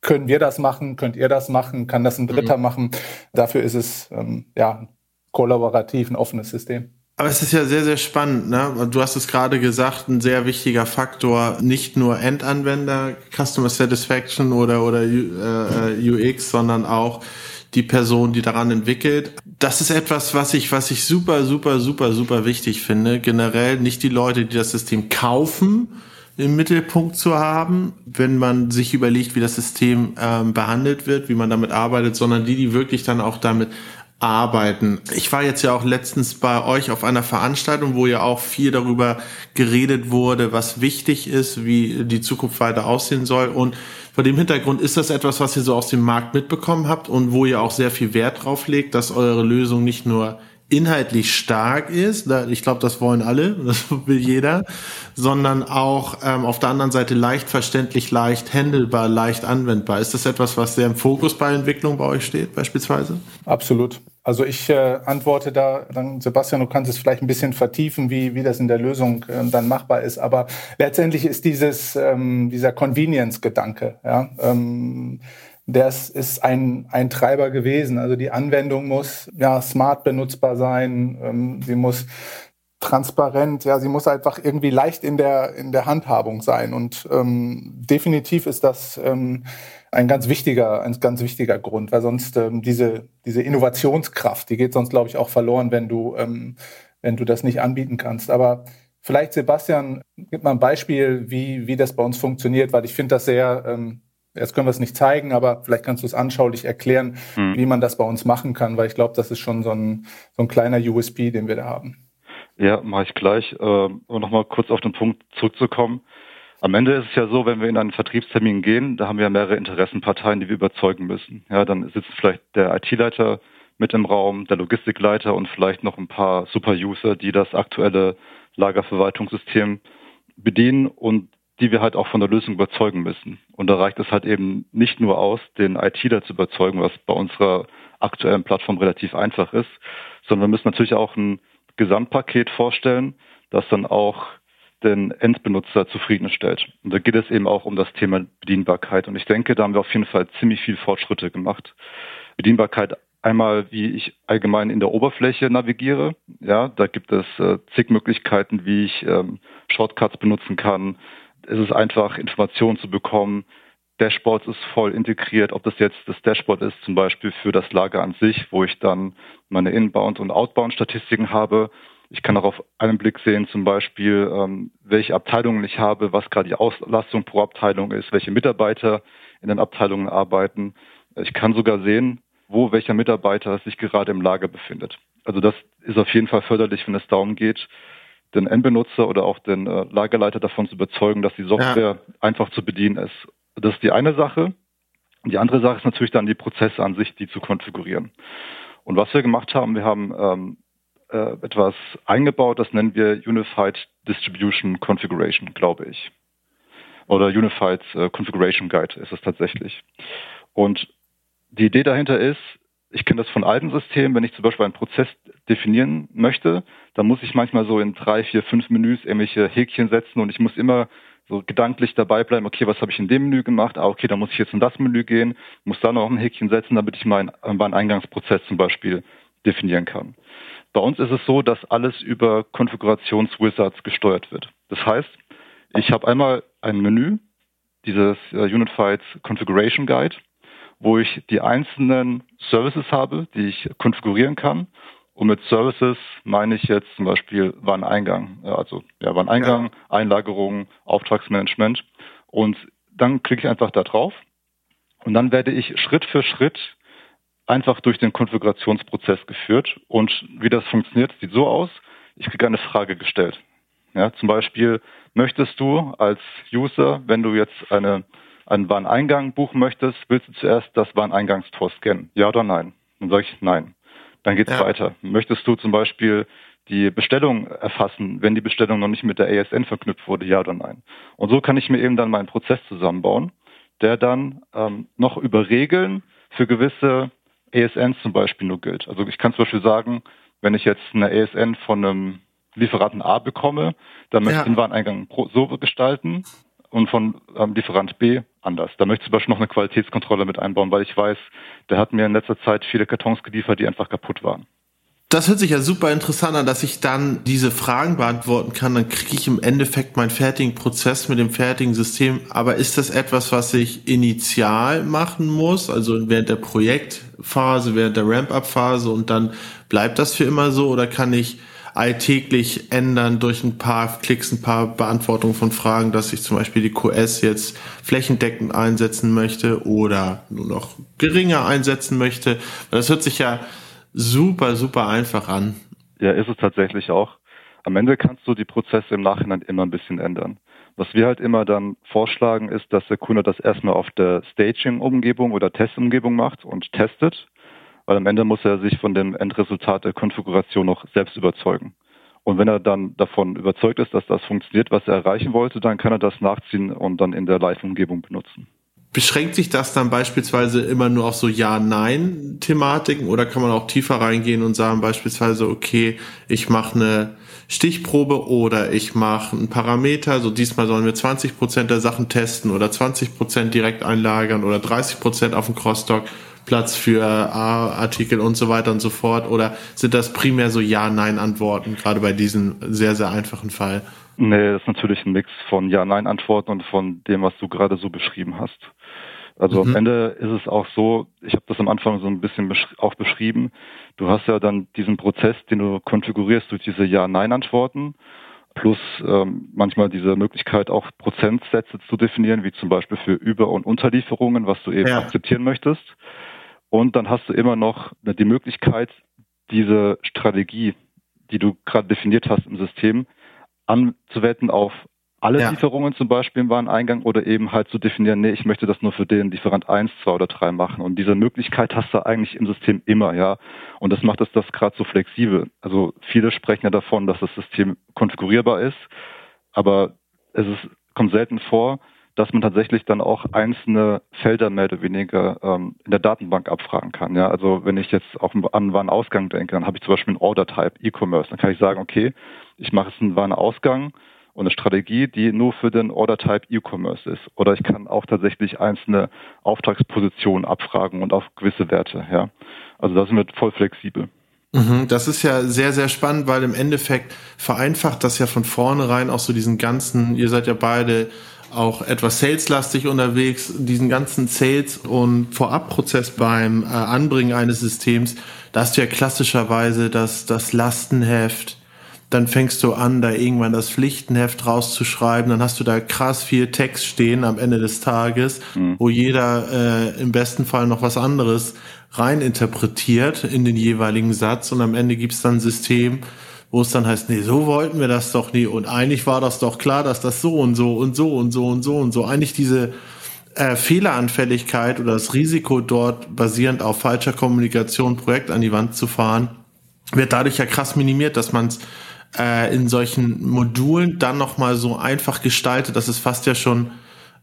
Speaker 4: können wir das machen, könnt ihr das machen, kann das ein Dritter mhm. machen. Dafür ist es ähm, ja kollaborativ ein offenes System.
Speaker 1: Aber es ist ja sehr, sehr spannend. Ne? Du hast es gerade gesagt, ein sehr wichtiger Faktor, nicht nur Endanwender, Customer Satisfaction oder, oder äh, UX, sondern auch die Person, die daran entwickelt. Das ist etwas, was ich, was ich super, super, super, super wichtig finde. Generell nicht die Leute, die das System kaufen, im Mittelpunkt zu haben, wenn man sich überlegt, wie das System ähm, behandelt wird, wie man damit arbeitet, sondern die, die wirklich dann auch damit arbeiten. Ich war jetzt ja auch letztens bei euch auf einer Veranstaltung, wo ja auch viel darüber geredet wurde, was wichtig ist, wie die Zukunft weiter aussehen soll. Und vor dem Hintergrund ist das etwas, was ihr so aus dem Markt mitbekommen habt und wo ihr auch sehr viel Wert drauf legt, dass eure Lösung nicht nur inhaltlich stark ist, ich glaube, das wollen alle, das will jeder, sondern auch ähm, auf der anderen Seite leicht verständlich, leicht handelbar, leicht anwendbar. Ist das etwas, was sehr im Fokus bei Entwicklung bei euch steht, beispielsweise?
Speaker 4: Absolut. Also ich äh, antworte da, dann Sebastian, du kannst es vielleicht ein bisschen vertiefen, wie, wie das in der Lösung äh, dann machbar ist. Aber letztendlich ist dieses, ähm, dieser Convenience-Gedanke, ja, ähm, das ist ein, ein Treiber gewesen. Also die Anwendung muss ja smart benutzbar sein, ähm, sie muss transparent, ja, sie muss einfach irgendwie leicht in der, in der Handhabung sein. Und ähm, definitiv ist das ähm, ein ganz wichtiger, ein ganz wichtiger Grund, weil sonst ähm, diese, diese Innovationskraft, die geht sonst, glaube ich, auch verloren, wenn du, ähm, wenn du das nicht anbieten kannst. Aber vielleicht, Sebastian, gib mal ein Beispiel, wie, wie das bei uns funktioniert, weil ich finde das sehr ähm, Jetzt können wir es nicht zeigen, aber vielleicht kannst du es anschaulich erklären, mhm. wie man das bei uns machen kann, weil ich glaube, das ist schon so ein, so ein kleiner USB, den wir da haben.
Speaker 3: Ja, mache ich gleich. Äh, um nochmal kurz auf den Punkt zurückzukommen. Am Ende ist es ja so, wenn wir in einen Vertriebstermin gehen, da haben wir mehrere Interessenparteien, die wir überzeugen müssen. Ja, dann sitzt vielleicht der IT-Leiter mit im Raum, der Logistikleiter und vielleicht noch ein paar Super-User, die das aktuelle Lagerverwaltungssystem bedienen und die wir halt auch von der Lösung überzeugen müssen. Und da reicht es halt eben nicht nur aus, den ITler zu überzeugen, was bei unserer aktuellen Plattform relativ einfach ist, sondern wir müssen natürlich auch ein Gesamtpaket vorstellen, das dann auch den Endbenutzer zufriedenstellt. Und da geht es eben auch um das Thema Bedienbarkeit. Und ich denke, da haben wir auf jeden Fall ziemlich viel Fortschritte gemacht. Bedienbarkeit einmal, wie ich allgemein in der Oberfläche navigiere. Ja, da gibt es äh, zig Möglichkeiten, wie ich ähm, Shortcuts benutzen kann, ist es einfach, Informationen zu bekommen. Dashboards ist voll integriert, ob das jetzt das Dashboard ist, zum Beispiel für das Lager an sich, wo ich dann meine Inbound- und Outbound-Statistiken habe. Ich kann auch auf einen Blick sehen, zum Beispiel, ähm, welche Abteilungen ich habe, was gerade die Auslastung pro Abteilung ist, welche Mitarbeiter in den Abteilungen arbeiten. Ich kann sogar sehen, wo welcher Mitarbeiter sich gerade im Lager befindet. Also das ist auf jeden Fall förderlich, wenn es darum geht, den Endbenutzer oder auch den äh, Lagerleiter davon zu überzeugen, dass die Software ja. einfach zu bedienen ist. Das ist die eine Sache. Die andere Sache ist natürlich dann die Prozesse an sich, die zu konfigurieren. Und was wir gemacht haben, wir haben ähm, äh, etwas eingebaut, das nennen wir Unified Distribution Configuration, glaube ich. Oder Unified äh, Configuration Guide ist es tatsächlich. Und die Idee dahinter ist, ich kenne das von alten Systemen, wenn ich zum Beispiel einen Prozess definieren möchte, dann muss ich manchmal so in drei, vier, fünf Menüs irgendwelche Häkchen setzen und ich muss immer so gedanklich dabei bleiben, okay, was habe ich in dem Menü gemacht? Ah, okay, dann muss ich jetzt in das Menü gehen, muss da noch ein Häkchen setzen, damit ich meinen, meinen Eingangsprozess zum Beispiel definieren kann. Bei uns ist es so, dass alles über Konfigurationswizards gesteuert wird. Das heißt, ich habe einmal ein Menü, dieses äh, Unified Configuration Guide, wo ich die einzelnen Services habe, die ich konfigurieren kann. Und mit Services meine ich jetzt zum Beispiel Wareneingang, also ja, Wareneingang, ja. Einlagerung, Auftragsmanagement. Und dann klicke ich einfach da drauf und dann werde ich Schritt für Schritt einfach durch den Konfigurationsprozess geführt. Und wie das funktioniert, sieht so aus. Ich kriege eine Frage gestellt. Ja, zum Beispiel, möchtest du als User, wenn du jetzt eine, einen Wareneingang buchen möchtest, willst du zuerst das Wareneingangstor scannen? Ja oder nein? Dann sage ich nein. Dann geht es ja. weiter. Möchtest du zum Beispiel die Bestellung erfassen, wenn die Bestellung noch nicht mit der ASN verknüpft wurde, ja oder nein? Und so kann ich mir eben dann meinen Prozess zusammenbauen, der dann ähm, noch über Regeln für gewisse ASNs zum Beispiel nur gilt. Also ich kann zum Beispiel sagen, wenn ich jetzt eine ASN von einem Lieferanten A bekomme, dann möchte ich den Wareneingang so gestalten und von ähm, Lieferant B anders. Da möchte ich zum Beispiel noch eine Qualitätskontrolle mit einbauen, weil ich weiß, der hat mir in letzter Zeit viele Kartons geliefert, die einfach kaputt waren.
Speaker 1: Das hört sich ja super interessant an, dass ich dann diese Fragen beantworten kann. Dann kriege ich im Endeffekt meinen fertigen Prozess mit dem fertigen System. Aber ist das etwas, was ich initial machen muss, also während der Projektphase, während der Ramp-up-Phase und dann bleibt das für immer so? Oder kann ich alltäglich ändern durch ein paar Klicks, ein paar Beantwortungen von Fragen, dass ich zum Beispiel die QS jetzt flächendeckend einsetzen möchte oder nur noch geringer einsetzen möchte? Das hört sich ja super, super einfach an.
Speaker 3: Ja, ist es tatsächlich auch. Am Ende kannst du die Prozesse im Nachhinein immer ein bisschen ändern. Was wir halt immer dann vorschlagen, ist, dass der Kunde das erstmal auf der Staging-Umgebung oder Testumgebung macht und testet, weil am Ende muss er sich von dem Endresultat der Konfiguration noch selbst überzeugen. Und wenn er dann davon überzeugt ist, dass das funktioniert, was er erreichen wollte, dann kann er das nachziehen und dann in der Live-Umgebung benutzen.
Speaker 1: Beschränkt sich das dann beispielsweise immer nur auf so Ja-Nein-Thematiken oder kann man auch tiefer reingehen und sagen beispielsweise, okay, ich mache eine Stichprobe oder ich mache einen Parameter, so diesmal sollen wir 20 Prozent der Sachen testen oder 20 Prozent direkt einlagern oder 30 Prozent auf dem Crosstalk, Platz für A-Artikel und so weiter und so fort? Oder sind das primär so Ja-Nein-Antworten, gerade bei diesem sehr, sehr einfachen Fall?
Speaker 3: Nee, das ist natürlich ein Mix von Ja-Nein-Antworten und von dem, was du gerade so beschrieben hast. Also mhm. am Ende ist es auch so, ich habe das am Anfang so ein bisschen besch auch beschrieben, du hast ja dann diesen Prozess, den du konfigurierst durch diese Ja-Nein-Antworten, plus ähm, manchmal diese Möglichkeit auch Prozentsätze zu definieren, wie zum Beispiel für Über- und Unterlieferungen, was du eben ja. akzeptieren möchtest. Und dann hast du immer noch die Möglichkeit, diese Strategie, die du gerade definiert hast im System, anzuwenden auf alle ja. Lieferungen zum Beispiel im Wareneingang oder eben halt zu definieren, nee, ich möchte das nur für den Lieferant 1, 2 oder 3 machen. Und diese Möglichkeit hast du eigentlich im System immer, ja. Und das macht es das gerade so flexibel. Also viele sprechen ja davon, dass das System konfigurierbar ist, aber es ist, kommt selten vor, dass man tatsächlich dann auch einzelne Felder mehr oder weniger ähm, in der Datenbank abfragen kann. Ja, also wenn ich jetzt auch an Warenausgang denke, dann habe ich zum Beispiel einen Order-Type, E-Commerce. Dann kann ich sagen, okay, ich mache jetzt einen Warenausgang und eine Strategie, die nur für den Order-Type E-Commerce ist. Oder ich kann auch tatsächlich einzelne Auftragspositionen abfragen und auf gewisse Werte. Ja, also da sind wir voll flexibel.
Speaker 1: Mhm, das ist ja sehr, sehr spannend, weil im Endeffekt vereinfacht das ja von vornherein auch so diesen ganzen, ihr seid ja beide auch etwas saleslastig unterwegs, diesen ganzen Sales- und Vorabprozess beim äh, Anbringen eines Systems, da hast du ja klassischerweise das, das Lastenheft, dann fängst du an, da irgendwann das Pflichtenheft rauszuschreiben, dann hast du da krass viel Text stehen am Ende des Tages, mhm. wo jeder äh, im besten Fall noch was anderes reininterpretiert in den jeweiligen Satz und am Ende gibt's dann ein System, wo es dann heißt, nee, so wollten wir das doch nie. Und eigentlich war das doch klar, dass das so und so und so und so und so und so. Eigentlich diese äh, Fehleranfälligkeit oder das Risiko dort basierend auf falscher Kommunikation Projekt an die Wand zu fahren, wird dadurch ja krass minimiert, dass man es äh, in solchen Modulen dann nochmal so einfach gestaltet, dass es fast ja schon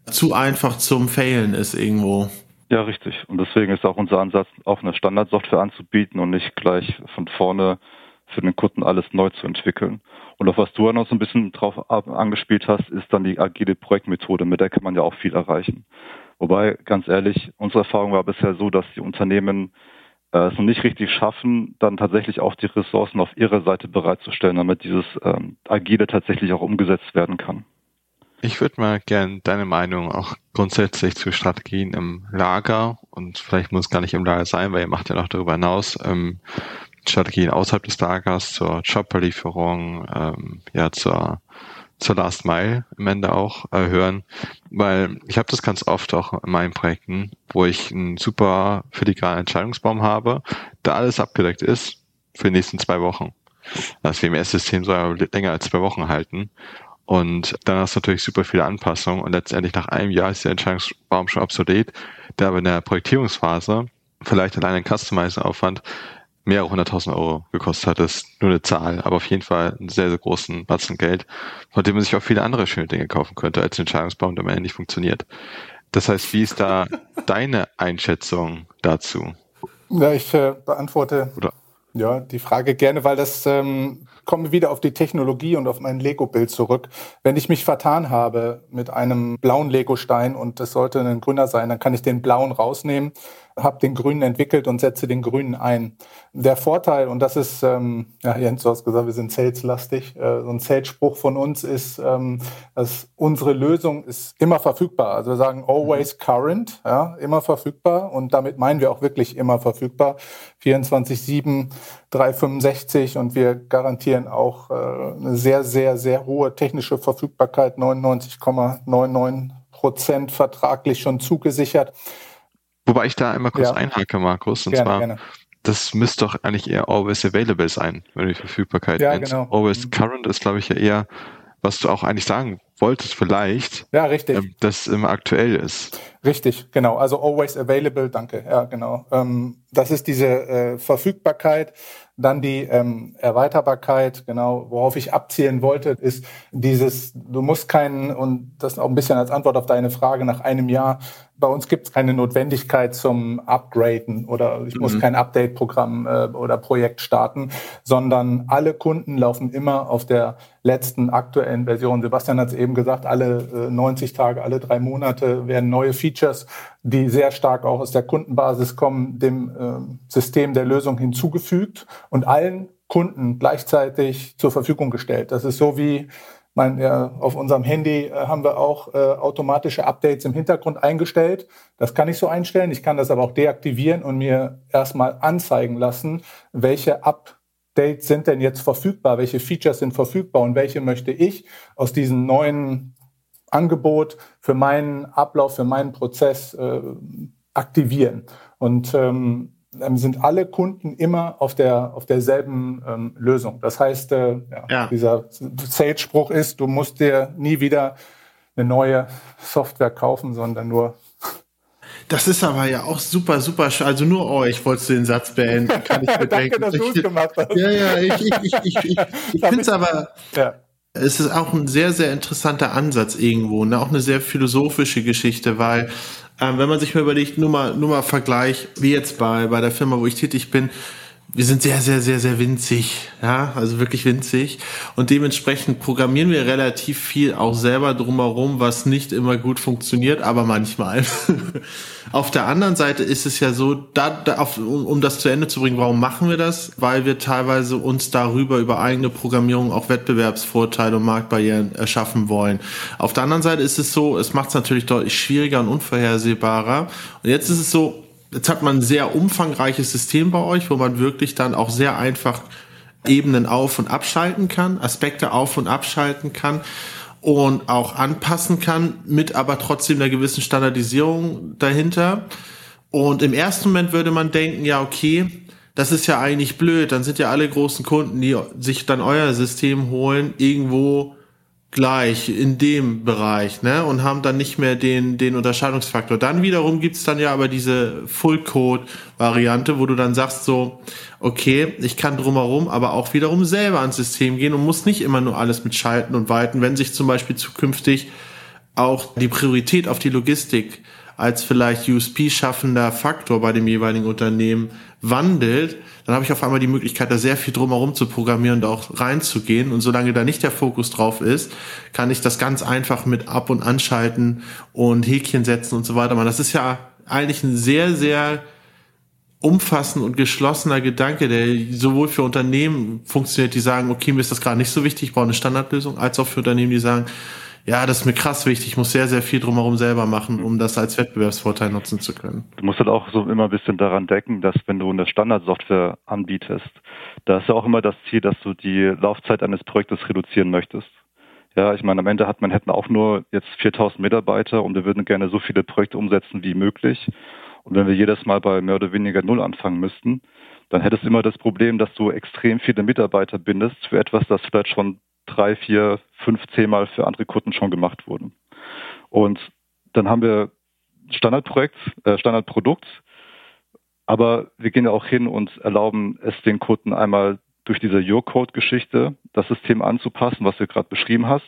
Speaker 1: zu einfach zum Failen ist irgendwo.
Speaker 3: Ja, richtig. Und deswegen ist auch unser Ansatz, auch eine Standardsoftware anzubieten und nicht gleich von vorne für den Kunden alles neu zu entwickeln. Und auf was du ja noch so ein bisschen drauf angespielt hast, ist dann die agile Projektmethode, mit der kann man ja auch viel erreichen. Wobei, ganz ehrlich, unsere Erfahrung war bisher so, dass die Unternehmen äh, es noch nicht richtig schaffen, dann tatsächlich auch die Ressourcen auf ihrer Seite bereitzustellen, damit dieses ähm, Agile tatsächlich auch umgesetzt werden kann.
Speaker 2: Ich würde mal gern deine Meinung auch grundsätzlich zu Strategien im Lager und vielleicht muss es gar nicht im Lager sein, weil ihr macht ja noch darüber hinaus ähm, Strategien außerhalb des Lagers zur Jobbelieferung, ähm, ja zur zur Last Mile im Ende auch äh, hören, weil ich habe das ganz oft auch in meinen Projekten, wo ich einen super filigranen Entscheidungsbaum habe, da alles abgedeckt ist für die nächsten zwei Wochen. Das WMS-System soll länger als zwei Wochen halten. Und dann hast du natürlich super viele Anpassungen und letztendlich nach einem Jahr ist der Entscheidungsbaum schon obsolet, der aber in der Projektierungsphase vielleicht allein ein Customizer-Aufwand mehrere hunderttausend Euro gekostet hat. Das ist nur eine Zahl, aber auf jeden Fall einen sehr, sehr großen Batzen Geld, von dem man sich auch viele andere schöne Dinge kaufen könnte, als ein Entscheidungsbaum, der am Ende nicht funktioniert. Das heißt, wie ist da deine Einschätzung dazu?
Speaker 4: Ja, ich äh, beantworte Oder? Ja, die Frage gerne, weil das ähm, komme wieder auf die Technologie und auf mein Lego-Bild zurück. Wenn ich mich vertan habe mit einem blauen Lego-Stein und es sollte ein grüner sein, dann kann ich den blauen rausnehmen habe den Grünen entwickelt und setze den Grünen ein. Der Vorteil, und das ist, ähm, ja, Jens, du hast gesagt, wir sind saleslastig. Äh, so ein Sales-Spruch von uns ist, ähm, dass unsere Lösung ist immer verfügbar. Also wir sagen always current, ja, immer verfügbar. Und damit meinen wir auch wirklich immer verfügbar. 24-7, 365 und wir garantieren auch äh, eine sehr, sehr, sehr hohe technische Verfügbarkeit, 99,99 Prozent vertraglich schon zugesichert.
Speaker 2: Wobei ich da einmal kurz ja. einhake, Markus, und gerne, zwar, gerne. das müsste doch eigentlich eher always available sein, wenn du die Verfügbarkeit ja, nennst. Genau. Always mhm. current ist, glaube ich, ja eher, was du auch eigentlich sagen wolltest vielleicht.
Speaker 4: Ja, richtig.
Speaker 2: Ähm, das immer aktuell ist.
Speaker 4: Richtig, genau. Also always available, danke. Ja, genau. Ähm, das ist diese äh, Verfügbarkeit. Dann die ähm, Erweiterbarkeit, genau, worauf ich abzielen wollte, ist dieses, du musst keinen, und das auch ein bisschen als Antwort auf deine Frage nach einem Jahr, bei uns gibt es keine Notwendigkeit zum Upgraden oder ich muss mhm. kein Update-Programm äh, oder Projekt starten, sondern alle Kunden laufen immer auf der letzten aktuellen Version. Sebastian hat es eben gesagt, alle äh, 90 Tage, alle drei Monate werden neue Features, die sehr stark auch aus der Kundenbasis kommen, dem äh, System der Lösung hinzugefügt und allen Kunden gleichzeitig zur Verfügung gestellt. Das ist so wie mein, ja, auf unserem Handy äh, haben wir auch äh, automatische Updates im Hintergrund eingestellt. Das kann ich so einstellen. Ich kann das aber auch deaktivieren und mir erstmal anzeigen lassen, welche Updates sind denn jetzt verfügbar, welche Features sind verfügbar und welche möchte ich aus diesem neuen Angebot für meinen Ablauf, für meinen Prozess äh, aktivieren. Und ähm, sind alle Kunden immer auf der auf derselben ähm, Lösung. Das heißt, äh, ja, ja. dieser Sales-Spruch ist, du musst dir nie wieder eine neue Software kaufen, sondern nur
Speaker 1: das ist aber ja auch super, super. Also nur euch wolltest du den Satz beenden. Kann ich bedenken. Danke, dass du es gemacht hast. Ja, ja, ich, ich, ich, ich, ich, ich finde es aber, ja. Es ist auch ein sehr, sehr interessanter Ansatz irgendwo, ne? auch eine sehr philosophische Geschichte, weil ähm, wenn man sich mal überlegt, nur mal, nur mal Vergleich, wie jetzt bei, bei der Firma, wo ich tätig bin, wir sind sehr, sehr, sehr, sehr winzig, ja, also wirklich winzig. Und dementsprechend programmieren wir relativ viel auch selber drumherum, was nicht immer gut funktioniert, aber manchmal. auf der anderen Seite ist es ja so, da, da auf, um, um das zu Ende zu bringen, warum machen wir das? Weil wir teilweise uns darüber über eigene Programmierung auch Wettbewerbsvorteile und Marktbarrieren erschaffen wollen. Auf der anderen Seite ist es so, es macht es natürlich deutlich schwieriger und unvorhersehbarer. Und jetzt ist es so, Jetzt hat man ein sehr umfangreiches System bei euch, wo man wirklich dann auch sehr einfach Ebenen auf- und abschalten kann, Aspekte auf- und abschalten kann und auch anpassen kann, mit aber trotzdem einer gewissen Standardisierung dahinter. Und im ersten Moment würde man denken, ja, okay, das ist ja eigentlich blöd, dann sind ja alle großen Kunden, die sich dann euer System holen, irgendwo gleich in dem Bereich, ne? Und haben dann nicht mehr den, den Unterscheidungsfaktor. Dann wiederum gibt's dann ja aber diese Full-Code-Variante, wo du dann sagst so, okay, ich kann drumherum aber auch wiederum selber ans System gehen und muss nicht immer nur alles mit Schalten und Weiten, wenn sich zum Beispiel zukünftig auch die Priorität auf die Logistik als vielleicht USP-schaffender Faktor bei dem jeweiligen Unternehmen wandelt, dann habe ich auf einmal die Möglichkeit, da sehr viel drumherum zu programmieren und auch reinzugehen. Und solange da nicht der Fokus drauf ist, kann ich das ganz einfach mit Ab- und Anschalten und Häkchen setzen und so weiter machen. Das ist ja eigentlich ein sehr, sehr umfassend und geschlossener Gedanke, der sowohl für Unternehmen funktioniert, die sagen, okay, mir ist das gerade nicht so wichtig, ich brauche eine Standardlösung, als auch für Unternehmen, die sagen, ja, das ist mir krass wichtig. Ich muss sehr, sehr viel drumherum selber machen, um das als Wettbewerbsvorteil nutzen zu können.
Speaker 3: Du musst halt auch so immer ein bisschen daran denken, dass wenn du eine Standardsoftware anbietest, da ist ja auch immer das Ziel, dass du die Laufzeit eines Projektes reduzieren möchtest. Ja, ich meine, am Ende hat Manhattan auch nur jetzt 4000 Mitarbeiter und wir würden gerne so viele Projekte umsetzen wie möglich. Und wenn wir jedes Mal bei mehr oder weniger Null anfangen müssten, dann hättest du immer das Problem, dass du extrem viele Mitarbeiter bindest für etwas, das vielleicht schon drei, vier, fünf, zehnmal für andere Kunden schon gemacht wurde. Und dann haben wir Standardprojekt, äh, Standardprodukt, aber wir gehen ja auch hin und erlauben es den Kunden einmal durch diese Your Code-Geschichte das System anzupassen, was du gerade beschrieben hast.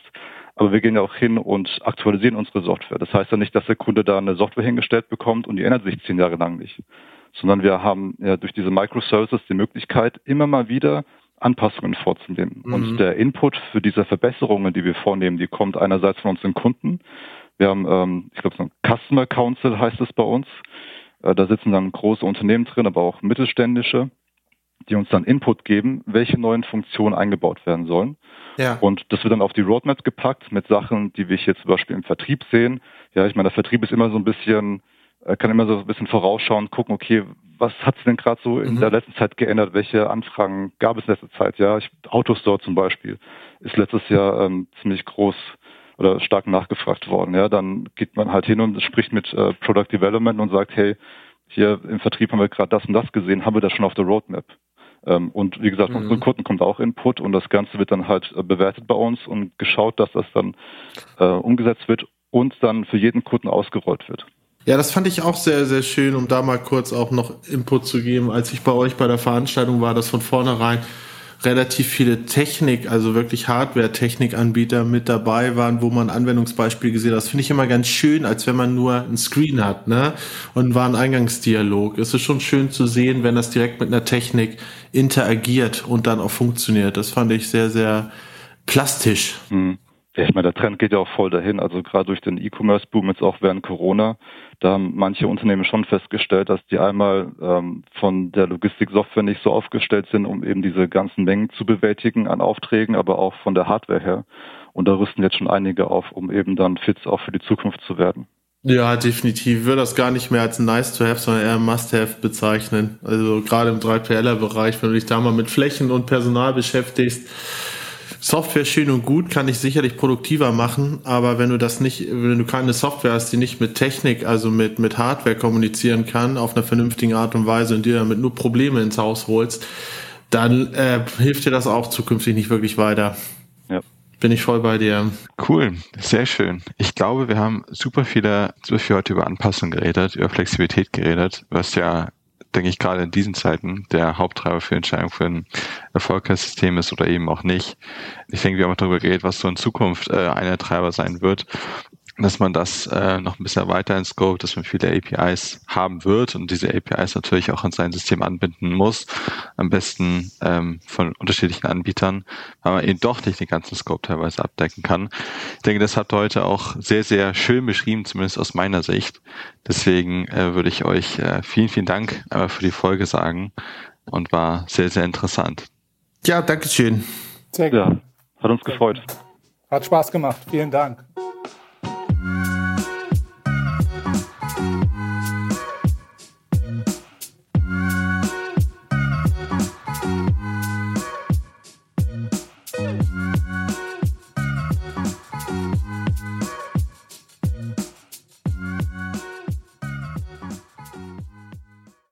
Speaker 3: Aber wir gehen ja auch hin und aktualisieren unsere Software. Das heißt ja nicht, dass der Kunde da eine Software hingestellt bekommt und die ändert sich zehn Jahre lang nicht. Sondern wir haben ja durch diese Microservices die Möglichkeit, immer mal wieder Anpassungen vorzunehmen. Mhm. Und der Input für diese Verbesserungen, die wir vornehmen, die kommt einerseits von unseren Kunden. Wir haben, ähm, ich glaube, so ein Customer Council heißt es bei uns. Äh, da sitzen dann große Unternehmen drin, aber auch mittelständische, die uns dann Input geben, welche neuen Funktionen eingebaut werden sollen. Ja. Und das wird dann auf die Roadmap gepackt mit Sachen, die wir hier zum Beispiel im Vertrieb sehen. Ja, ich meine, der Vertrieb ist immer so ein bisschen, kann immer so ein bisschen vorausschauen, gucken, okay, was hat sich denn gerade so in mhm. der letzten Zeit geändert? Welche Anfragen gab es in letzter Zeit? Ja, ich, Autostore zum Beispiel ist letztes Jahr ähm, ziemlich groß oder stark nachgefragt worden. Ja, dann geht man halt hin und spricht mit äh, Product Development und sagt, hey, hier im Vertrieb haben wir gerade das und das gesehen, haben wir das schon auf der Roadmap? Ähm, und wie gesagt, von mhm. unseren Kunden kommt auch Input und das Ganze wird dann halt äh, bewertet bei uns und geschaut, dass das dann äh, umgesetzt wird und dann für jeden Kunden ausgerollt wird.
Speaker 1: Ja, das fand ich auch sehr, sehr schön, um da mal kurz auch noch Input zu geben, als ich bei euch bei der Veranstaltung war, dass von vornherein relativ viele Technik, also wirklich Hardware-Technikanbieter mit dabei waren, wo man Anwendungsbeispiele gesehen hat. Das finde ich immer ganz schön, als wenn man nur ein Screen hat, ne? Und war ein Eingangsdialog. Es ist schon schön zu sehen, wenn das direkt mit einer Technik interagiert und dann auch funktioniert. Das fand ich sehr, sehr plastisch.
Speaker 3: Mhm. Ja, ich meine, der Trend geht ja auch voll dahin. Also gerade durch den E-Commerce-Boom jetzt auch während Corona, da haben manche Unternehmen schon festgestellt, dass die einmal ähm, von der Logistiksoftware nicht so aufgestellt sind, um eben diese ganzen Mengen zu bewältigen an Aufträgen, aber auch von der Hardware her. Und da rüsten jetzt schon einige auf, um eben dann fit auch für die Zukunft zu werden.
Speaker 1: Ja, definitiv. Ich würde das gar nicht mehr als nice to have, sondern eher must have bezeichnen. Also gerade im 3PLer-Bereich, wenn du dich da mal mit Flächen und Personal beschäftigst, Software schön und gut, kann ich sicherlich produktiver machen, aber wenn du das nicht, wenn du keine Software hast, die nicht mit Technik, also mit, mit Hardware kommunizieren kann, auf einer vernünftigen Art und Weise und dir damit nur Probleme ins Haus holst, dann äh, hilft dir das auch zukünftig nicht wirklich weiter. Ja. Bin ich voll bei dir.
Speaker 2: Cool, sehr schön. Ich glaube, wir haben super viele, super viel heute über Anpassung geredet, über Flexibilität geredet, was ja denke ich, gerade in diesen Zeiten der Haupttreiber für Entscheidungen für ein erfolgreiches System ist oder eben auch nicht. Ich denke, wir haben auch darüber geredet, was so in Zukunft äh, einer Treiber sein wird dass man das äh, noch ein bisschen weiter in Scope, dass man viele APIs haben wird und diese APIs natürlich auch an sein System anbinden muss, am besten ähm, von unterschiedlichen Anbietern, weil man eben doch nicht den ganzen Scope teilweise abdecken kann. Ich denke, das habt ihr heute auch sehr, sehr schön beschrieben, zumindest aus meiner Sicht. Deswegen äh, würde ich euch äh, vielen, vielen Dank äh, für die Folge sagen und war sehr, sehr interessant.
Speaker 1: Ja, danke schön.
Speaker 3: Sehr gut. Ja, hat uns gefreut.
Speaker 4: Hat Spaß gemacht. Vielen Dank.